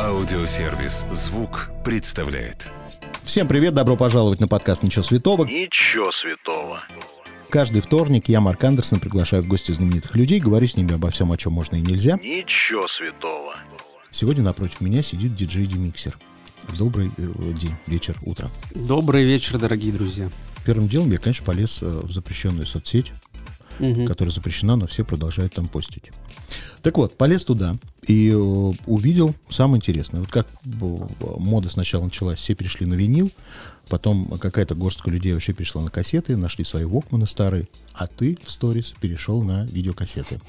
Аудиосервис «Звук» представляет. Всем привет, добро пожаловать на подкаст «Ничего святого». Ничего святого. Каждый вторник я, Марк Андерсон, приглашаю в гости знаменитых людей, говорю с ними обо всем, о чем можно и нельзя. Ничего святого. Сегодня напротив меня сидит диджей Демиксер. Добрый э, день, вечер, утро. Добрый вечер, дорогие друзья. Первым делом я, конечно, полез э, в запрещенную соцсеть, Мгм. которая запрещена, но все продолжают там постить. Так вот, полез туда и э, увидел самое интересное. Вот как э, мода сначала началась, все перешли на винил, потом какая-то горстка людей вообще перешла на кассеты, нашли свои вокманы старые, а ты в сторис перешел на видеокассеты.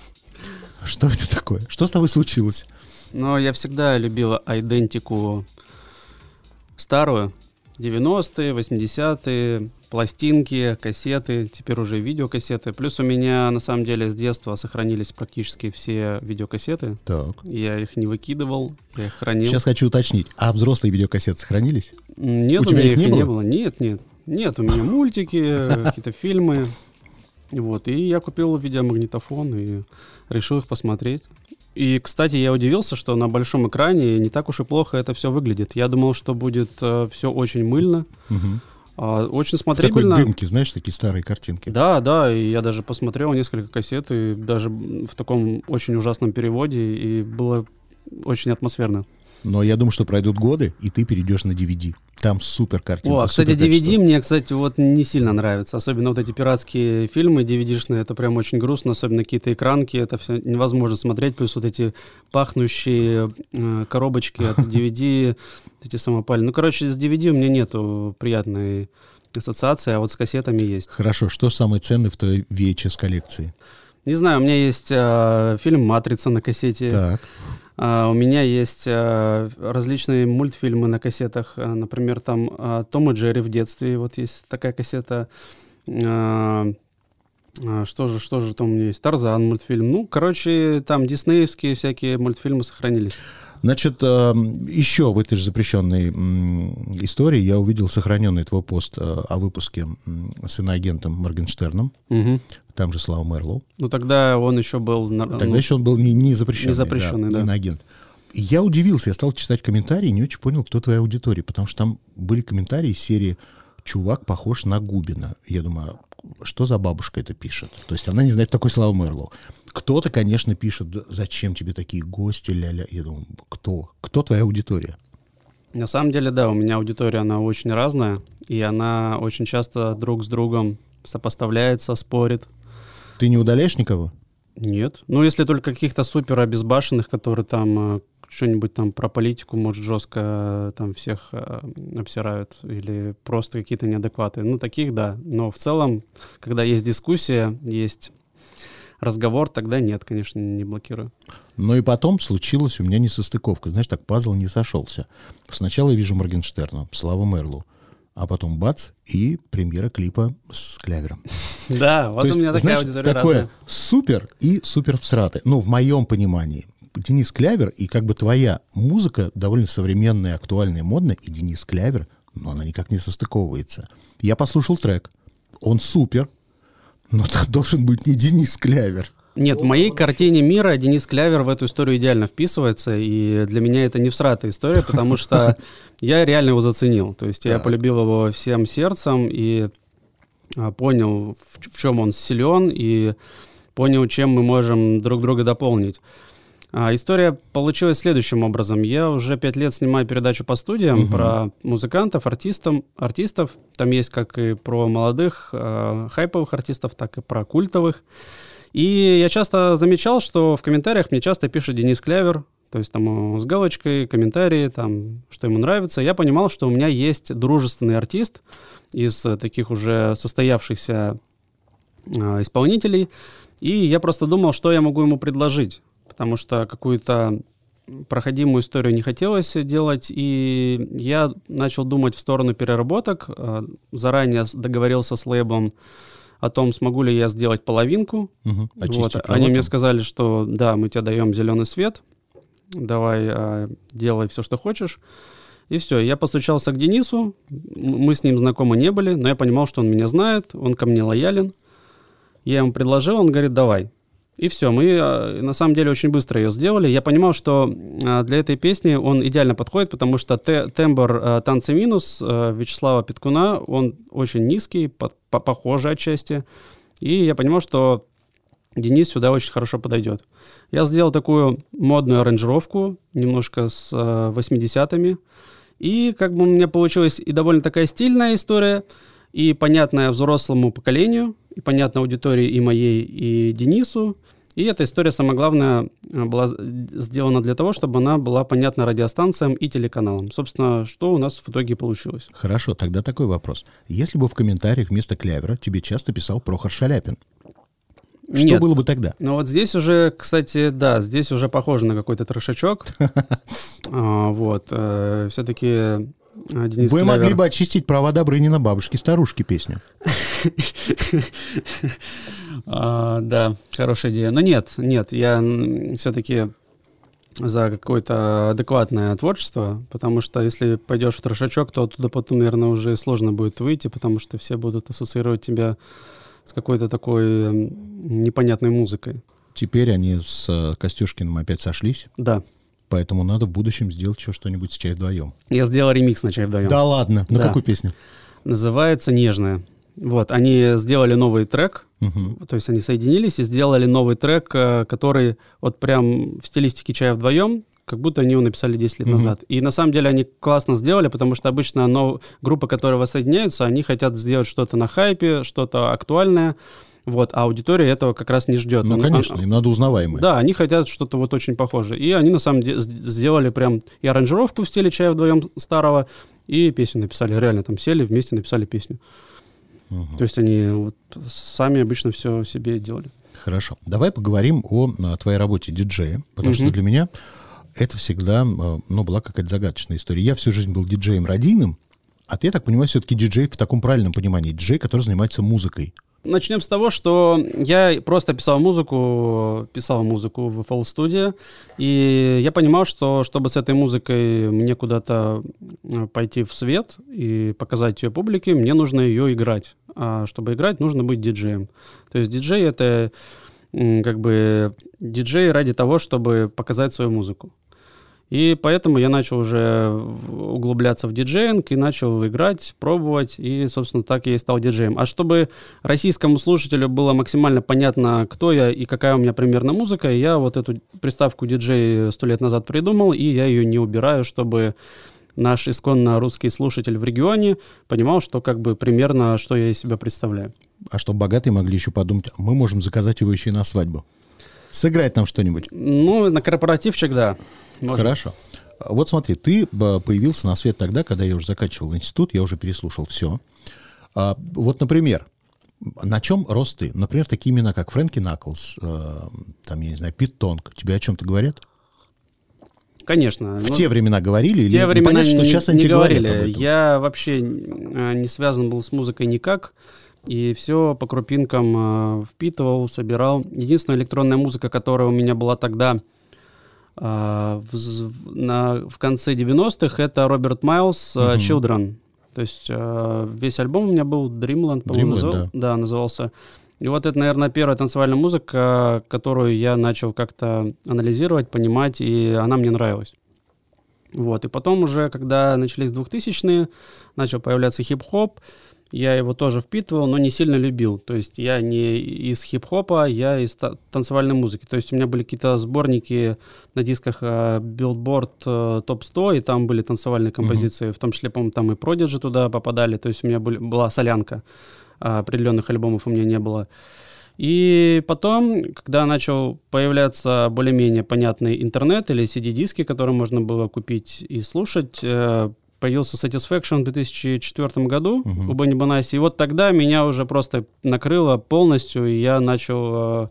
Что это такое? Что с тобой случилось? Но я всегда любила айдентику старую. 90-е, 80-е, пластинки, кассеты, теперь уже видеокассеты. Плюс у меня, на самом деле, с детства сохранились практически все видеокассеты. Так. Я их не выкидывал, я их хранил. Сейчас хочу уточнить. А взрослые видеокассеты сохранились? Нет, У у, тебя меня их не и не было? было. Нет, нет. Нет, у меня мультики, какие-то фильмы. Вот. И я купил видеомагнитофон и решил их посмотреть. И, кстати, я удивился, что на большом экране не так уж и плохо это все выглядит. Я думал, что будет все очень мыльно, Мгм. А, очень В такой смотрибельно. дымке, знаешь, такие старые картинки. Да, да, и я даже посмотрел несколько кассет, и даже в таком очень ужасном переводе, и было очень атмосферно. Но я думаю, что пройдут годы, и ты перейдешь на DVD. Там супер картинка. О, а, кстати, супер качество. DVD мне, кстати, вот не сильно нравится. Особенно вот эти пиратские фильмы DVD-шные, это прям очень грустно, особенно какие-то экранки, это все невозможно смотреть, плюс вот эти пахнущие э, коробочки от DVD, эти самопали. Ну, короче, с DVD у меня нету приятной ассоциации, а вот с кассетами есть. Хорошо, что самое ценное в твоей VHS коллекции? Не знаю, у меня есть э, фильм «Матрица» на кассете. Так. А, у меня есть а, различные мультфильмы на кассетах. А, например, там а, Том и Джерри в детстве. Вот есть такая кассета. Что же, что же там у меня есть? Тарзан мультфильм. Ну, короче, там диснеевские всякие мультфильмы сохранились. Значит, эм, еще в этой же запрещенной истории я увидел сохраненный твой пост э, о выпуске с иноагентом Моргенштерном. Мгм. Там же Слава Мерлоу. Ну, тогда он еще был... Тогда ну, еще он был не, не запрещенный. не запрещенный, да. Иноагент. И я удивился, я стал читать комментарии не очень понял, кто твоя аудитория, потому что там были комментарии из серии «Чувак похож на Губина». Я думаю, а что за бабушка это пишет? То есть она не знает, такой Слава Мерлоу. Кто-то, конечно, пишет, «Да зачем тебе такие гости, ля-ля. Я думаю, кто? Кто твоя аудитория? На самом деле, да, у меня аудитория, она очень разная, и она очень часто друг с другом сопоставляется, спорит. Ты не удаляешь никого? Нет. Ну, если только каких-то супер обезбашенных, которые там э, что-нибудь там про политику, может, жестко э, там всех э, обсирают, или просто какие-то неадекваты. Ну, таких, да. Но в целом, когда есть дискуссия, есть разговор, тогда нет, конечно, не блокирую. Но и потом случилась у меня несостыковка. Знаешь, так пазл не сошелся. Сначала я вижу Моргенштерна, Славу Мерлу, а потом бац, и премьера клипа с Клявером. Да, вот у меня такая аудитория такое супер и супер всраты. Ну, в моем понимании. Денис Клявер и как бы твоя музыка довольно современная, актуальная, модная, и Денис Клявер, но она никак не состыковывается. Я послушал трек. Он супер, но там должен быть не Денис Клявер. Нет, в моей картине мира Денис Клявер в эту историю идеально вписывается, и для меня это не всратая история, потому что я реально его заценил. То есть я полюбил его всем сердцем и а, понял, в чем он силен, и понял, чем мы можем друг друга дополнить. А, история получилась следующим образом. Я уже пять лет снимаю передачу по студиям Мгм. про музыкантов, артистам, артистов. Там есть как и про молодых э, хайповых артистов, так и про культовых. И я часто замечал, что в комментариях мне часто пишет Денис Клявер, то есть там э, с галочкой, комментарии, там, что ему нравится. Я понимал, что у меня есть дружественный артист из таких уже состоявшихся э, исполнителей, и я просто думал, что я могу ему предложить, потому что какую-то проходимую историю не хотелось делать, и я начал думать в сторону переработок, э, заранее договорился с лейблом о том, смогу ли я сделать половинку. Мгм. Вот. Они мне сказали, что да, мы тебе даем зеленый свет, давай э, делай все, что хочешь. И все, я постучался к Денису, мы с ним знакомы не были, но я понимал, что он меня знает, он ко мне лоялен. Я ему предложил, он говорит, давай. И все, мы э, на самом деле очень быстро ее сделали. Я понимал, что э, для этой песни он идеально подходит, потому что те, тембр э, «Танцы минус» Вячеслава Петкуна, он очень низкий, по, по, похожий отчасти. И я понимал, что Денис сюда очень хорошо подойдет. Я сделал такую модную аранжировку, немножко с 80-ми. И как бы у меня получилась и довольно такая стильная история, и понятная взрослому поколению, и понятна аудитории и моей, и Денису. И эта история, самое главное, была сделана для того, чтобы она была понятна радиостанциям и телеканалам. Собственно, что у нас в итоге получилось. Хорошо, тогда такой вопрос. Если бы в комментариях вместо клявера тебе часто писал Прохор Шаляпин, что Нет. было бы тогда? Ну вот здесь уже, кстати, да, здесь уже похоже на какой-то трешачок. А, Вот. э, Все-таки э, Денис Вы Клявер- могли бы очистить права Добрынина бабушки-старушки песню. А, да, хорошая идея. Но нет, нет, я все-таки за какое-то адекватное творчество, потому что если пойдешь в трошачок, то оттуда потом, наверное, уже сложно будет выйти, потому что все будут ассоциировать тебя с какой-то такой непонятной музыкой. Теперь они с э, Костюшкиным опять сошлись, Да. Поэтому надо в будущем сделать еще что-нибудь с чай вдвоем. Я сделал ремикс на чай вдвоем. Да ладно, на Да. какую песню? Называется «Нежная». Вот, они сделали новый трек, Мгм. то есть они соединились и сделали новый трек, э, который вот прям в стилистике чая вдвоем, как будто они его написали 10 лет Мгм. назад. И на самом деле они классно сделали, потому что обычно но, группы, которые воссоединяются, они хотят сделать что-то на хайпе, что-то актуальное, вот, а аудитория этого как раз не ждет. Ну, Они- конечно, а- им надо узнаваемое. Да, они хотят что-то вот очень похожее. И они на самом деле сделали прям и аранжировку в стиле чая вдвоем старого, и песню написали. Реально там сели, вместе написали песню. Мгм. То есть они вот сами обычно все себе делали. Хорошо. Давай поговорим о, а, твоей работе диджея, потому что Мгм. для меня это всегда а, ну, была какая-то загадочная история. Я всю жизнь был диджеем радийным, а ты, я так понимаю, все-таки диджей в таком правильном понимании. Диджей, который занимается музыкой. Начнем с того, что я просто писал музыку, писал музыку в FL студии, и я понимал, что чтобы с этой музыкой мне куда-то э, пойти в свет и показать ее публике, мне нужно ее играть. А чтобы играть, нужно быть диджеем. То есть диджей это как бы диджей ради того, чтобы показать свою музыку. И поэтому я начал уже углубляться в диджеинг и начал играть, пробовать, и, собственно, так я и стал диджеем. А чтобы российскому слушателю было максимально понятно, кто я и какая у меня примерно музыка, я вот эту приставку диджей сто лет назад придумал, и я ее не убираю, чтобы наш исконно русский слушатель в регионе понимал, что как бы примерно, что я из себя представляю. А чтобы богатые могли еще подумать, «А мы можем заказать его еще и на свадьбу. Сыграть нам что-нибудь. Ну, на корпоративчик, да. Можно. Хорошо. А Вот смотри, ты а, появился на свет тогда, когда я уже заканчивал институт, я уже переслушал все. вот, например, на чем рос ты? Например, такие имена, как Фрэнки Наклс, а, там, я не знаю, Пит Тонг, тебе о чем-то говорят? Конечно. В ну, те времена говорили? В или те времена понятно, что не, сейчас не они говорят говорили. Я вообще э, не связан был с музыкой никак. И все по крупинкам э, впитывал, собирал. Единственная электронная музыка, которая у меня была тогда э, в, на, в конце 90-х, это Роберт Майлз э, Мгм. «Children». То есть э, весь альбом у меня был Dreamland, по-моему, Dreamland, называл- да, назывался. И вот это, наверное, первая танцевальная музыка, которую я начал как-то анализировать, понимать, и она мне нравилась. Вот, и потом уже, когда начались 2000-е, начал появляться хип-хоп, я его тоже впитывал, но не сильно любил. То есть я не из хип-хопа, я из та- танцевальной музыки. То есть у меня были какие-то сборники на дисках э, Billboard э, Top 100, и там были танцевальные композиции, в том числе, по-моему, там и Prodigy туда попадали. То есть у меня были, была солянка, а определенных альбомов у меня не было. И потом, когда начал появляться более-менее понятный интернет или CD-диски, которые можно было купить и слушать, э, появился Satisfaction в 2004 году Мгм. у Бенни Банаси. И вот тогда меня уже просто накрыло полностью, и я начал э,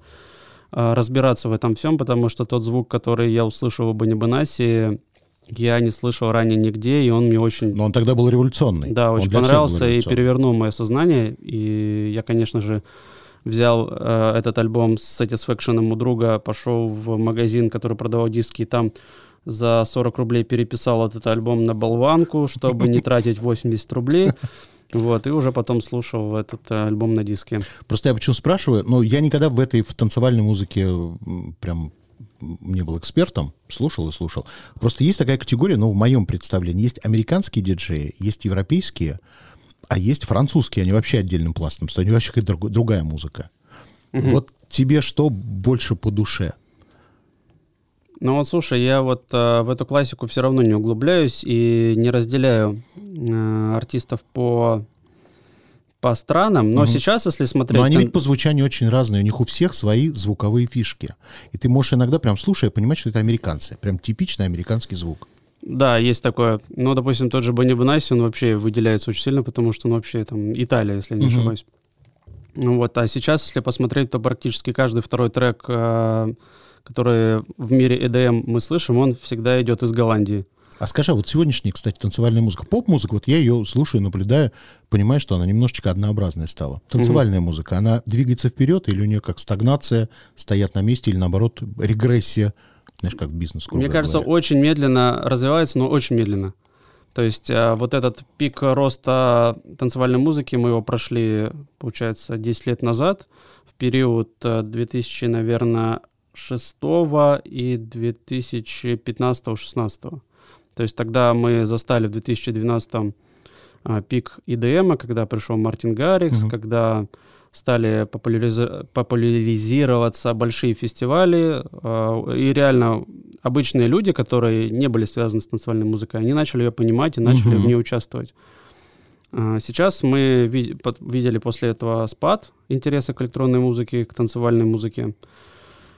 э, разбираться в этом всем, потому что тот звук, который я услышал у Бенни Банаси, я не слышал ранее нигде, и он мне очень Но он тогда был революционный. да, очень понравился и перевернул мое сознание. И я, конечно же, взял э, этот альбом с Satisfaction у друга, пошел в магазин, который продавал диски, и там за 40 рублей переписал этот альбом на болванку, чтобы не тратить 80 рублей. Вот, и уже потом слушал этот э, альбом на диске. Просто я почему спрашиваю, но я никогда в этой в танцевальной музыке прям не был экспертом, слушал и слушал. Просто есть такая категория, но в моем представлении есть американские диджеи, есть европейские, а есть французские, они вообще отдельным пластом, что они вообще какая-то друг- другая музыка. Вот тебе что больше по душе? Ну вот, слушай, я вот э, в эту классику все равно не углубляюсь и не разделяю э, артистов по по странам, но Мгм. сейчас, если смотреть... Но они на- ведь по звучанию очень разные, у них у всех свои звуковые фишки. И ты можешь иногда прям слушая понимать, что это американцы. Прям типичный американский звук. Да, есть такое. Ну, допустим, тот же Бенни Бенасси, он вообще выделяется очень сильно, потому что он вообще там Италия, если я не Мгм. ошибаюсь. Ну вот, а сейчас, если посмотреть, то практически каждый второй трек, э, который в мире EDM мы слышим, он всегда идет из Голландии. А скажи, а вот сегодняшняя, кстати, танцевальная музыка, поп-музыка, вот я ее слушаю, наблюдаю, понимаю, что она немножечко однообразная стала. Танцевальная музыка, она двигается вперед или у нее как стагнация, стоят на месте, или наоборот регрессия, знаешь, как бизнес. грубо Мне кажется, говоря. очень медленно развивается, но очень медленно. То есть э, вот этот пик роста танцевальной музыки, мы его прошли, получается, 10 лет назад, в период э, 2000, наверное, 6 и 2015-16. То есть тогда мы застали в 2012 а, пик EDM, когда пришел Мартин Гаррикс, Мгм. когда стали популяризи- популяризироваться большие фестивали, э, и реально обычные люди, которые не были связаны с танцевальной музыкой, они начали ее понимать и начали Мгм. в ней участвовать. А, Сейчас мы ви- под- видели после этого спад интереса к электронной музыке, к танцевальной музыке.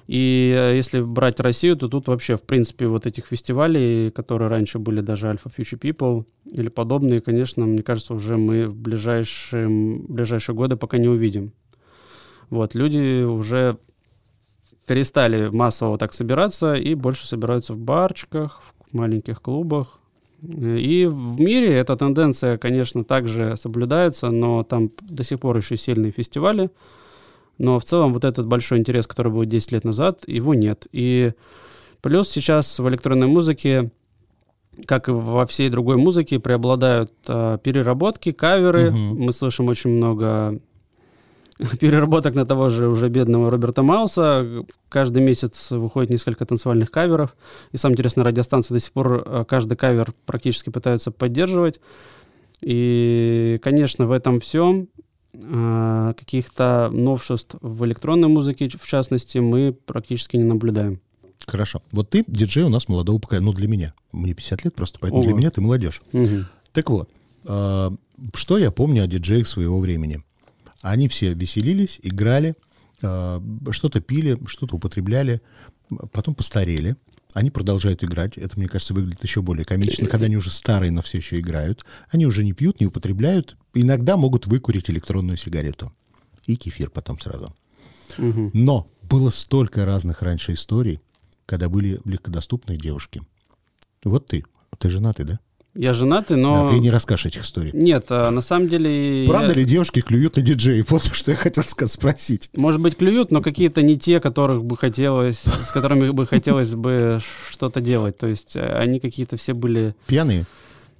И э, если брать Россию, то тут вообще, в принципе, вот этих фестивалей, которые раньше были даже Alpha Future People или подобные, конечно, мне кажется, уже мы в ближайшем, ближайшие годы пока не увидим. Вот, люди уже перестали массово так собираться и больше собираются в барчиках, в маленьких клубах. И в мире эта тенденция, конечно, также соблюдается, но там до сих пор еще сильные фестивали. Но в целом вот этот большой интерес, который был 10 лет назад, его нет. И плюс сейчас в электронной музыке, как и во всей другой музыке, преобладают а, переработки, каверы. Мгм. Мы слышим очень много переработок на того же уже бедного Роберта Мауса. Каждый месяц выходит несколько танцевальных каверов. И самое интересное, радиостанции до сих пор э, каждый кавер практически пытаются поддерживать. И, конечно, в этом всем э, каких-то новшеств в электронной музыке, в частности, мы практически не наблюдаем. Хорошо. Вот ты диджей у нас молодого поколения, ну для меня. Мне 50 лет просто, поэтому Ого. для меня ты молодежь. Мгм. Так вот, а, что я помню о диджеях своего времени? Они все веселились, играли, а, что-то пили, что-то употребляли, потом постарели. Они продолжают играть. Это, мне кажется, выглядит еще более комично, когда они уже старые, но все еще играют. Они уже не пьют, не употребляют. Иногда могут выкурить электронную сигарету. И кефир потом сразу. Мгм. Но было столько разных раньше историй, когда были легкодоступные девушки. Вот ты. Ты женатый, да? Я женатый, но... Да, ты не расскажешь этих историй. Нет, а, на самом деле... Правда я- ли девушки клюют на диджеев? Вот что я хотел спросить. Может быть, клюют, но какие-то не те, которых бы хотелось, с которыми бы хотелось бы что-то делать. То есть э, они какие-то все были... Пьяные?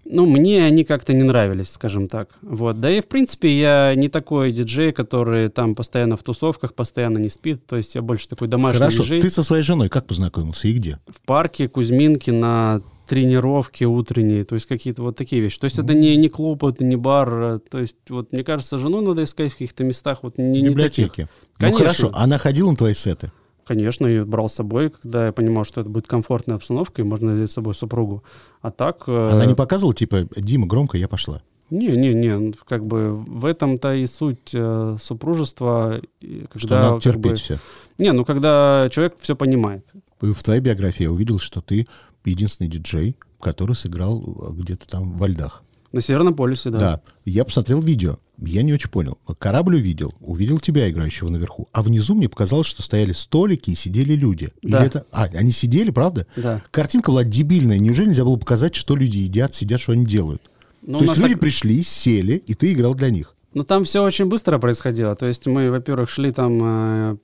Ну, мне они как-то не нравились, скажем так. Вот. Да и, в принципе, я не такой диджей, который там постоянно в тусовках, постоянно не спит. То есть я больше такой домашний Хорошо. диджей. Ты со своей женой как познакомился и где? В парке Кузьминки на тренировки утренние, то есть какие-то вот такие вещи. То есть это не, не клуб, это не бар, э, то есть вот мне кажется, жену надо искать в каких-то местах вот не, не таких. библиотеке. Ну хорошо, она ходила на твои сеты? Конечно, я брал с собой, когда я понимал, что это будет комфортная обстановка, и можно взять с собой супругу. А так... э, Она не показывала, типа, Дима, громко, я пошла. Не-не-не, как бы в этом-то и суть э, супружества. и Что Когда, надо терпеть бы- все. Не, ну когда человек все понимает. В твоей биографии я увидел, что ты единственный диджей, который сыграл э, где-то там во льдах. На Северном полюсе, да. Да. Я посмотрел видео. Я не очень понял. Корабль увидел, увидел тебя, играющего наверху. А внизу мне показалось, что стояли столики и сидели люди. Или Да. это... А, они сидели, правда? Да. Картинка была дебильная. Неужели нельзя было показать, что люди едят, сидят, что они делают? Ну, То есть люди сак- пришли, сели, и ты играл для них. Ну, там все очень быстро происходило. То есть мы, во-первых, шли там э,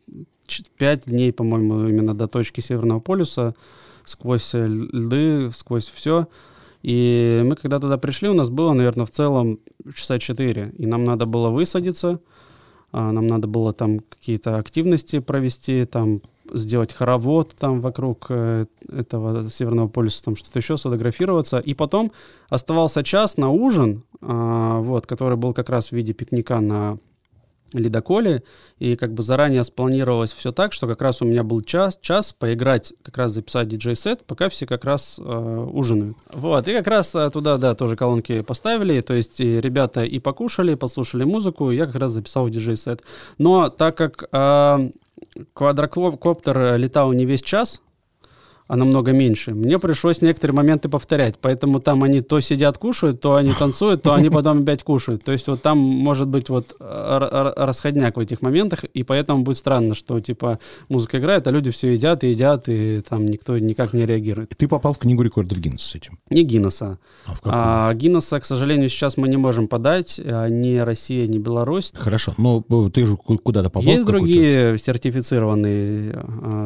ч- пять дней, по-моему, именно до точки Северного полюса, сквозь э, льды, сквозь все. И мы когда туда пришли, у нас было, наверное, в целом часа 4. И нам надо было высадиться, а, нам надо было там какие-то активности провести, там сделать хоровод там вокруг э, этого Северного полюса, там что-то еще, сфотографироваться. И потом оставался час на ужин, а, вот, который был как раз в виде пикника на ледоколе, и как бы заранее спланировалось все так, что как раз у меня был час, час поиграть, как раз записать диджей-сет, пока все как раз э, ужинают. Вот, и как раз э, туда, да, тоже колонки поставили, то есть и ребята и покушали, послушали музыку, и я как раз записал диджей-сет. Но так как э, квадрокоптер летал не весь час, а намного меньше. Мне пришлось некоторые моменты повторять, поэтому там они то сидят кушают, то они танцуют, то они потом опять кушают. То есть вот там может быть вот расходняк в этих моментах, и поэтому будет странно, что типа музыка играет, а люди все едят и едят, и там никто никак не реагирует. Ты попал в книгу рекордов Гиннесса с этим? Не Гиннесса. А в какую? А, Гиннесса, к сожалению, сейчас мы не можем подать, а, ни Россия, ни Беларусь. Хорошо, но э, ты же куда-то попал Есть другие сертифицированные,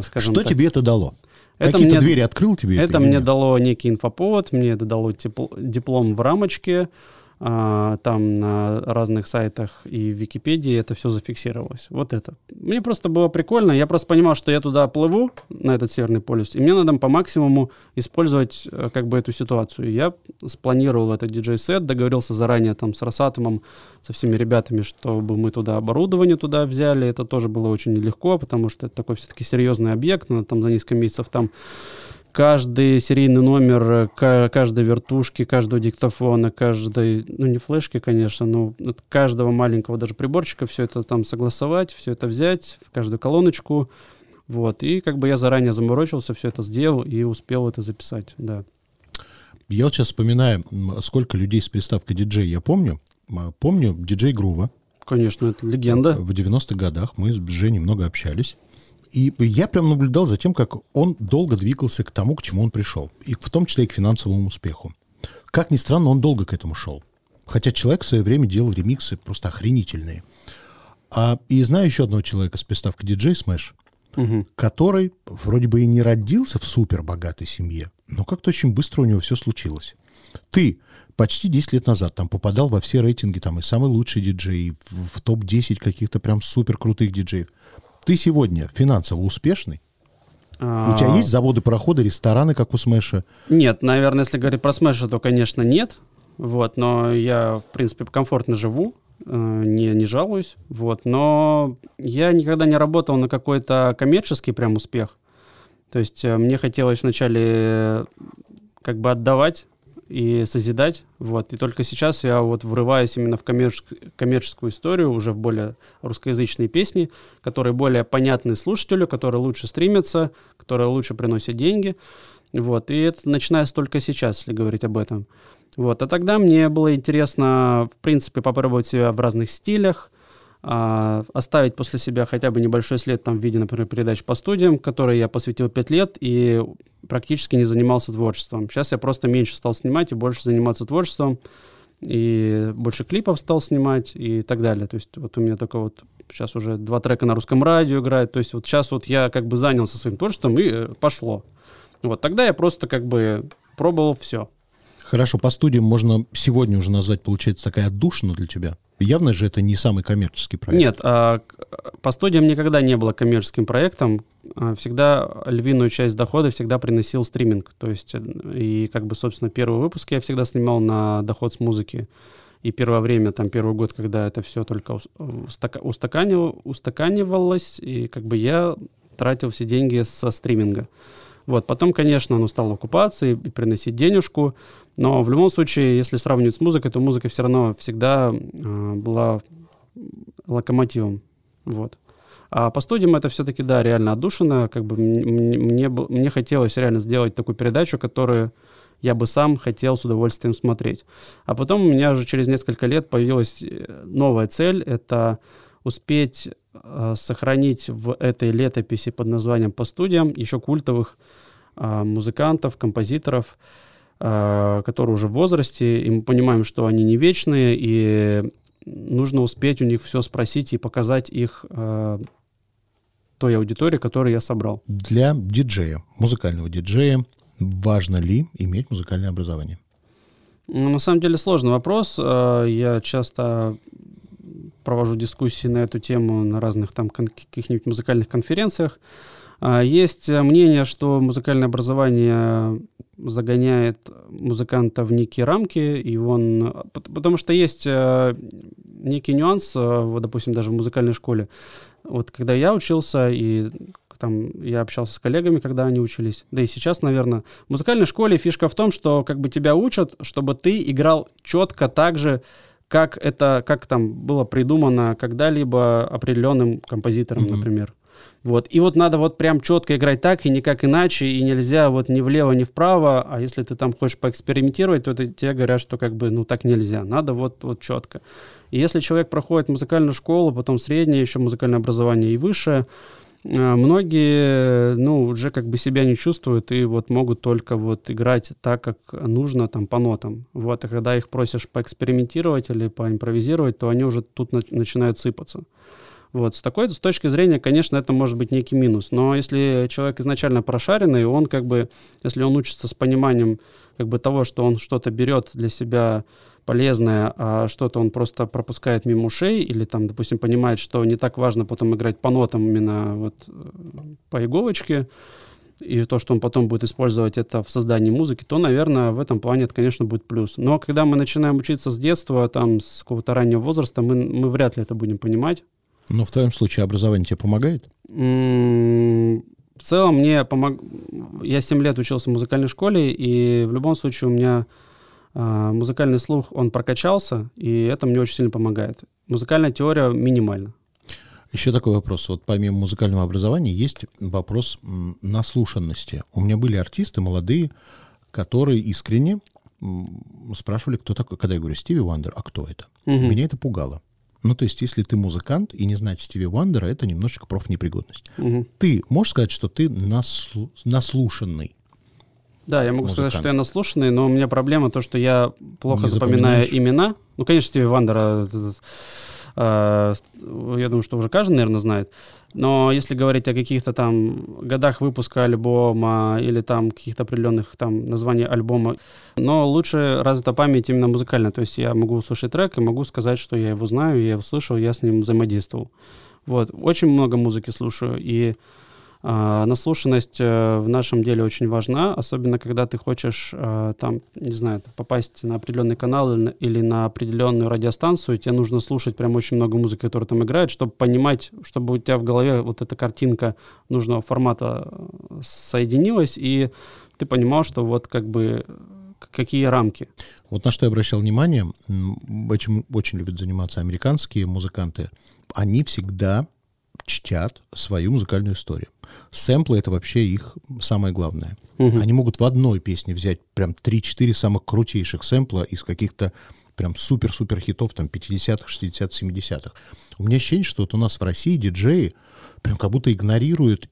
скажем Что так. тебе это дало? Это Какие-то мне- двери открыл тебе? Это или мне дало некий инфоповод, мне это дало тепл- диплом в рамочке, а, там на разных сайтах и в Википедии это все зафиксировалось. Вот это. Мне просто было прикольно. Я просто понимал, что я туда плыву, на этот Северный полюс, и мне надо по максимуму использовать э, как бы эту ситуацию. Я спланировал этот диджей-сет, договорился заранее там с Росатомом, со всеми ребятами, чтобы мы туда оборудование туда взяли. Это тоже было очень нелегко, потому что это такой все-таки серьезный объект, надо там за несколько месяцев там каждый серийный номер э, ка- каждой вертушки, каждого диктофона, каждой, ну не флешки, конечно, но от каждого маленького даже приборчика все это там согласовать, все это взять в каждую колоночку, вот, и как бы я заранее заморочился, все это сделал и успел это записать, да. Я вот сейчас вспоминаю, сколько людей с приставкой диджей я помню. Помню диджей Грува. Конечно, это легенда. В 90-х годах мы с Женей много общались. И я прям наблюдал за тем, как он долго двигался к тому, к чему он пришел. И в том числе и к финансовому успеху. Как ни странно, он долго к этому шел. Хотя человек в свое время делал ремиксы просто охренительные. А, и знаю еще одного человека с приставкой DJ Smash, Мгм. который вроде бы и не родился в супер богатой семье, но как-то очень быстро у него все случилось. Ты почти 10 лет назад там попадал во все рейтинги, там и самый лучший диджей, в, в топ-10 каких-то прям супер крутых диджеев. Ты сегодня финансово успешный? У тебя А, есть заводы, пароходы, рестораны, как у Смэша? Нет, наверное, если говорить про Smash, то, конечно, нет. Вот, но я, в принципе, комфортно живу, э, не, не жалуюсь. Вот, но я никогда не работал на какой-то коммерческий прям успех. То есть э, мне хотелось вначале э, как бы отдавать и созидать, вот, и только сейчас я вот врываюсь именно в коммерческ- коммерческую историю, уже в более русскоязычные песни, которые более понятны слушателю, которые лучше стримятся, которые лучше приносят деньги, вот, и это начинается только сейчас, если говорить об этом. Вот, а тогда мне было интересно, в принципе, попробовать себя в разных стилях, оставить после себя хотя бы небольшой след там в виде, например, передач по студиям, которые я посвятил 5 лет и практически не занимался творчеством. Сейчас я просто меньше стал снимать и больше заниматься творчеством, и больше клипов стал снимать и так далее. То есть вот у меня только вот сейчас уже два трека на русском радио играют. То есть вот сейчас вот я как бы занялся своим творчеством и э, пошло. Вот тогда я просто как бы пробовал все. Хорошо, по студиям можно сегодня уже назвать, получается, такая отдушина для тебя. Явно же это не самый коммерческий проект. Нет, а, по студиям никогда не было коммерческим проектом. А, Всегда львиную часть дохода всегда приносил стриминг. То есть, э, и как бы, собственно, первый выпуск я всегда снимал на доход с музыки. И первое время, там, первый год, когда это все только ус- устака- устаканив- устаканивалось, и как бы я тратил все деньги со стриминга. Вот, потом, конечно, оно стало окупаться и, приносить денежку, но в любом случае, если сравнивать с музыкой, то музыка все равно всегда э, была локомотивом. Вот. А по студиям это все-таки, да, реально отдушина. Как бы мне, бы- мне хотелось реально сделать такую передачу, которую я бы сам хотел с удовольствием смотреть. А потом у меня уже через несколько лет появилась э, новая цель. Это успеть сохранить в этой летописи под названием «По студиям» еще культовых э, музыкантов, композиторов, э, которые уже в возрасте, и мы понимаем, что они не вечные, и нужно успеть у них все спросить и показать их э, той аудитории, которую я собрал. Для диджея, музыкального диджея, важно ли иметь музыкальное образование? Ну, на самом деле сложный вопрос. Э, я часто провожу дискуссии на эту тему на разных там каких-нибудь музыкальных конференциях. А, есть мнение, что музыкальное образование загоняет музыканта в некие рамки, и он... Потому что есть э, некий нюанс, э, вот, допустим, даже в музыкальной школе. Вот когда я учился, и там я общался с коллегами, когда они учились, да и сейчас, наверное, в музыкальной школе фишка в том, что как бы тебя учат, чтобы ты играл четко так же, как это, как там было придумано когда-либо определенным композитором, mm-hmm. например. Вот. И вот надо вот прям четко играть так и никак иначе, и нельзя вот ни влево, ни вправо, а если ты там хочешь поэкспериментировать, то это, тебе говорят, что как бы, ну, так нельзя, надо вот, вот четко. И если человек проходит музыкальную школу, потом среднее еще музыкальное образование и высшее, многие, ну, уже как бы себя не чувствуют и вот могут только вот играть так, как нужно там по нотам. Вот, и когда их просишь поэкспериментировать или поимпровизировать, то они уже тут на- начинают сыпаться. Вот, с такой с точки зрения, конечно, это может быть некий минус. Но если человек изначально прошаренный, он как бы, если он учится с пониманием как бы того, что он что-то берет для себя полезное, а что-то он просто пропускает мимо ушей, или там, допустим, понимает, что не так важно потом играть по нотам именно вот э, по иголочке, и то, что он потом будет использовать это в создании музыки, то, наверное, в этом плане это, конечно, будет плюс. Но когда мы начинаем учиться с детства, там, с какого-то раннего возраста, мы, мы вряд ли это будем понимать. Но в твоем случае образование тебе помогает? В целом мне помог... Я 7 лет учился в музыкальной школе, и в любом случае у меня э, музыкальный слух, он прокачался, и это мне очень сильно помогает. Музыкальная теория минимальна. Еще такой вопрос. Вот помимо музыкального образования есть вопрос наслушанности. У меня были артисты молодые, которые искренне спрашивали, кто такой. Когда я говорю Стиви Вандер, а кто это? Угу. Меня это пугало. Ну, то есть, если ты музыкант и не знать Стиви Вандера, это немножечко профнепригодность. Угу. Ты можешь сказать, что ты наслу- наслушанный? Да, я могу музыкант. сказать, что я наслушанный, но у меня проблема то, что я плохо не запоминаю имена. Ну, конечно, Стиви Вандера Э, я думаю, что уже каждый, наверное, знает. Но если говорить о каких-то там годах выпуска альбома или там каких-то определенных там названий альбома, но лучше развита память именно музыкальная. То есть я могу услышать трек и могу сказать, что я его знаю, я его слышал, я с ним взаимодействовал. Вот. Очень много музыки слушаю, и наслушанность э, в нашем деле очень важна, особенно когда ты хочешь э, там, не знаю, попасть на определенный канал или на определенную радиостанцию, тебе нужно слушать прям очень много музыки, которая там играет, чтобы понимать, чтобы у тебя в голове вот эта картинка нужного формата э, соединилась, и ты понимал, что вот как бы какие рамки. Вот на что я обращал внимание, очень, очень любят заниматься американские музыканты, они всегда чтят свою музыкальную историю. Сэмплы — это вообще их самое главное. Угу. Они могут в одной песне взять прям 3-4 самых крутейших сэмпла из каких-то прям супер-супер хитов там 50-х, 60-х, 70-х. У меня ощущение, что вот у нас в России диджеи прям как будто игнорируют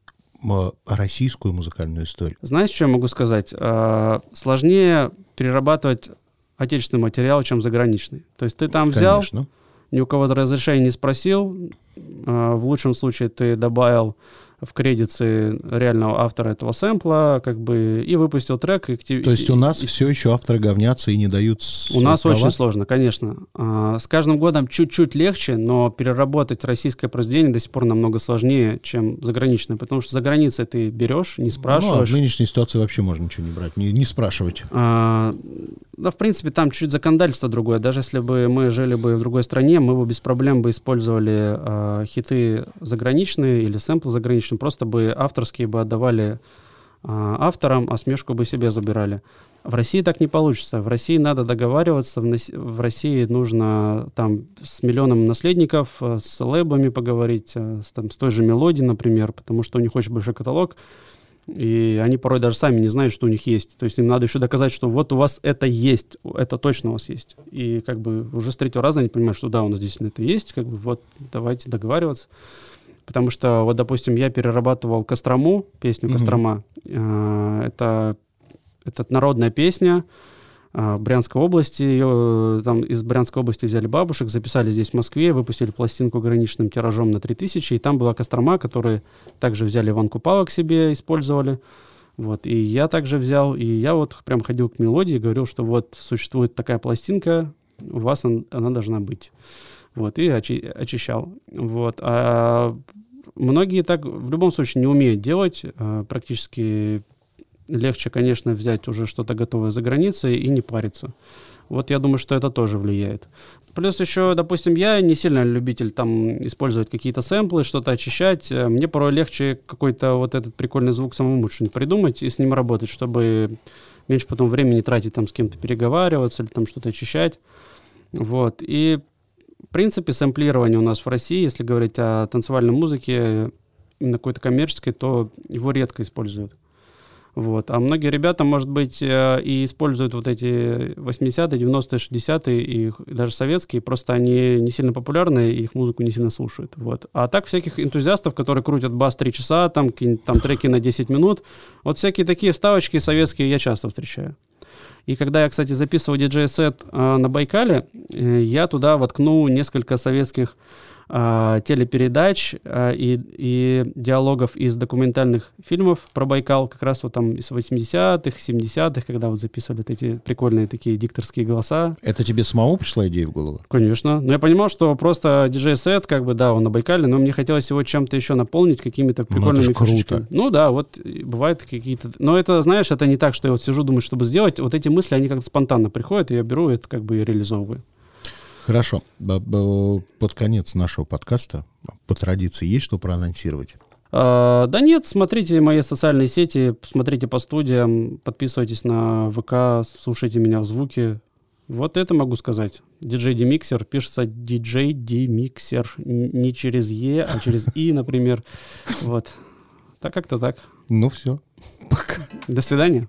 российскую музыкальную историю. Знаешь, что я могу сказать? А, сложнее перерабатывать отечественный материал, чем заграничный. То есть ты там взял, Конечно. ни у кого разрешения не спросил, в лучшем случае ты добавил в кредиты реального автора этого сэмпла, как бы, и выпустил трек. И, То есть у нас и, все еще авторы говнятся и не дают У нас права? очень сложно, конечно. А, с каждым годом чуть-чуть легче, но переработать российское произведение до сих пор намного сложнее, чем заграничное, потому что за границей ты берешь, не спрашиваешь. Ну, а в нынешней ситуации вообще можно ничего не брать, не, не спрашивать. А, да, в принципе, там чуть законодательство другое. Даже если бы мы жили бы в другой стране, мы бы без проблем бы использовали э, хиты заграничные или сэмплы заграничные, просто бы авторские бы отдавали э, авторам, а смешку бы себе забирали. В России так не получится. В России надо договариваться, в, России нужно там с миллионом наследников, с лейблами поговорить, с, там, с той же мелодией, например, потому что у них очень большой каталог. И они порой даже сами не знают, что у них есть. То есть им надо еще доказать, что вот у вас это есть, это точно у вас есть. И как бы уже с третьего раза они понимают, что да, у нас действительно это есть, как бы вот давайте договариваться. Потому что, вот, допустим, я перерабатывал Кострому, песню Кострома. Mm-hmm. Это, это народная песня, а, Брянской области. Ее, там из Брянской области взяли бабушек, записали здесь в Москве, выпустили пластинку ограниченным тиражом на 3000, и там была Кострома, которые также взяли Иван Купала к себе, использовали. Вот, и я также взял, и я вот прям ходил к мелодии, говорил, что вот существует такая пластинка, у вас он, она должна быть. Вот, и очи, очищал. Вот, а многие так в любом случае не умеют делать, а, практически легче, конечно, взять уже что-то готовое за границей и не париться. Вот я думаю, что это тоже влияет. Плюс еще, допустим, я не сильно любитель там использовать какие-то сэмплы, что-то очищать. Э, мне порой легче какой-то вот этот прикольный звук самому что-нибудь придумать и с ним работать, чтобы меньше потом времени тратить там с кем-то переговариваться или там что-то очищать. Вот. И в принципе сэмплирование у нас в России, если говорить о танцевальной музыке, именно какой-то коммерческой, то его редко используют. Вот. А многие ребята, может быть, э, и используют вот эти 80-е, 90-е, 60-е и даже советские, просто они не сильно популярны, и их музыку не сильно слушают. Вот. А так всяких энтузиастов, которые крутят бас 3 часа, там, там треки на 10 минут, вот всякие такие вставочки советские я часто встречаю. И когда я, кстати, записывал диджей-сет э, на Байкале, э, я туда воткнул несколько советских э, телепередач э, и, и диалогов из документальных фильмов про Байкал, как раз вот там из 80-х, 70-х, когда вот записывали вот эти прикольные такие дикторские голоса. Это тебе самому пришла идея в голову? Конечно. Но я понимал, что просто диджей-сет, как бы, да, он на Байкале, но мне хотелось его чем-то еще наполнить, какими-то ну, прикольными ну, круто. Ну да, вот бывают какие-то... Но это, знаешь, это не так, что я вот сижу, думаю, чтобы сделать. Вот эти мысли, они как-то спонтанно приходят, и я беру это как бы и реализовываю. Хорошо. Под конец нашего подкаста по традиции есть что проанонсировать? А, да нет, смотрите мои социальные сети, смотрите по студиям, подписывайтесь на ВК, слушайте меня в звуке. Вот это могу сказать. DJ Demixer пишется DJ Demixer. Не через Е, а через И, например. Вот. Так как-то так. Ну все. Пока. До свидания.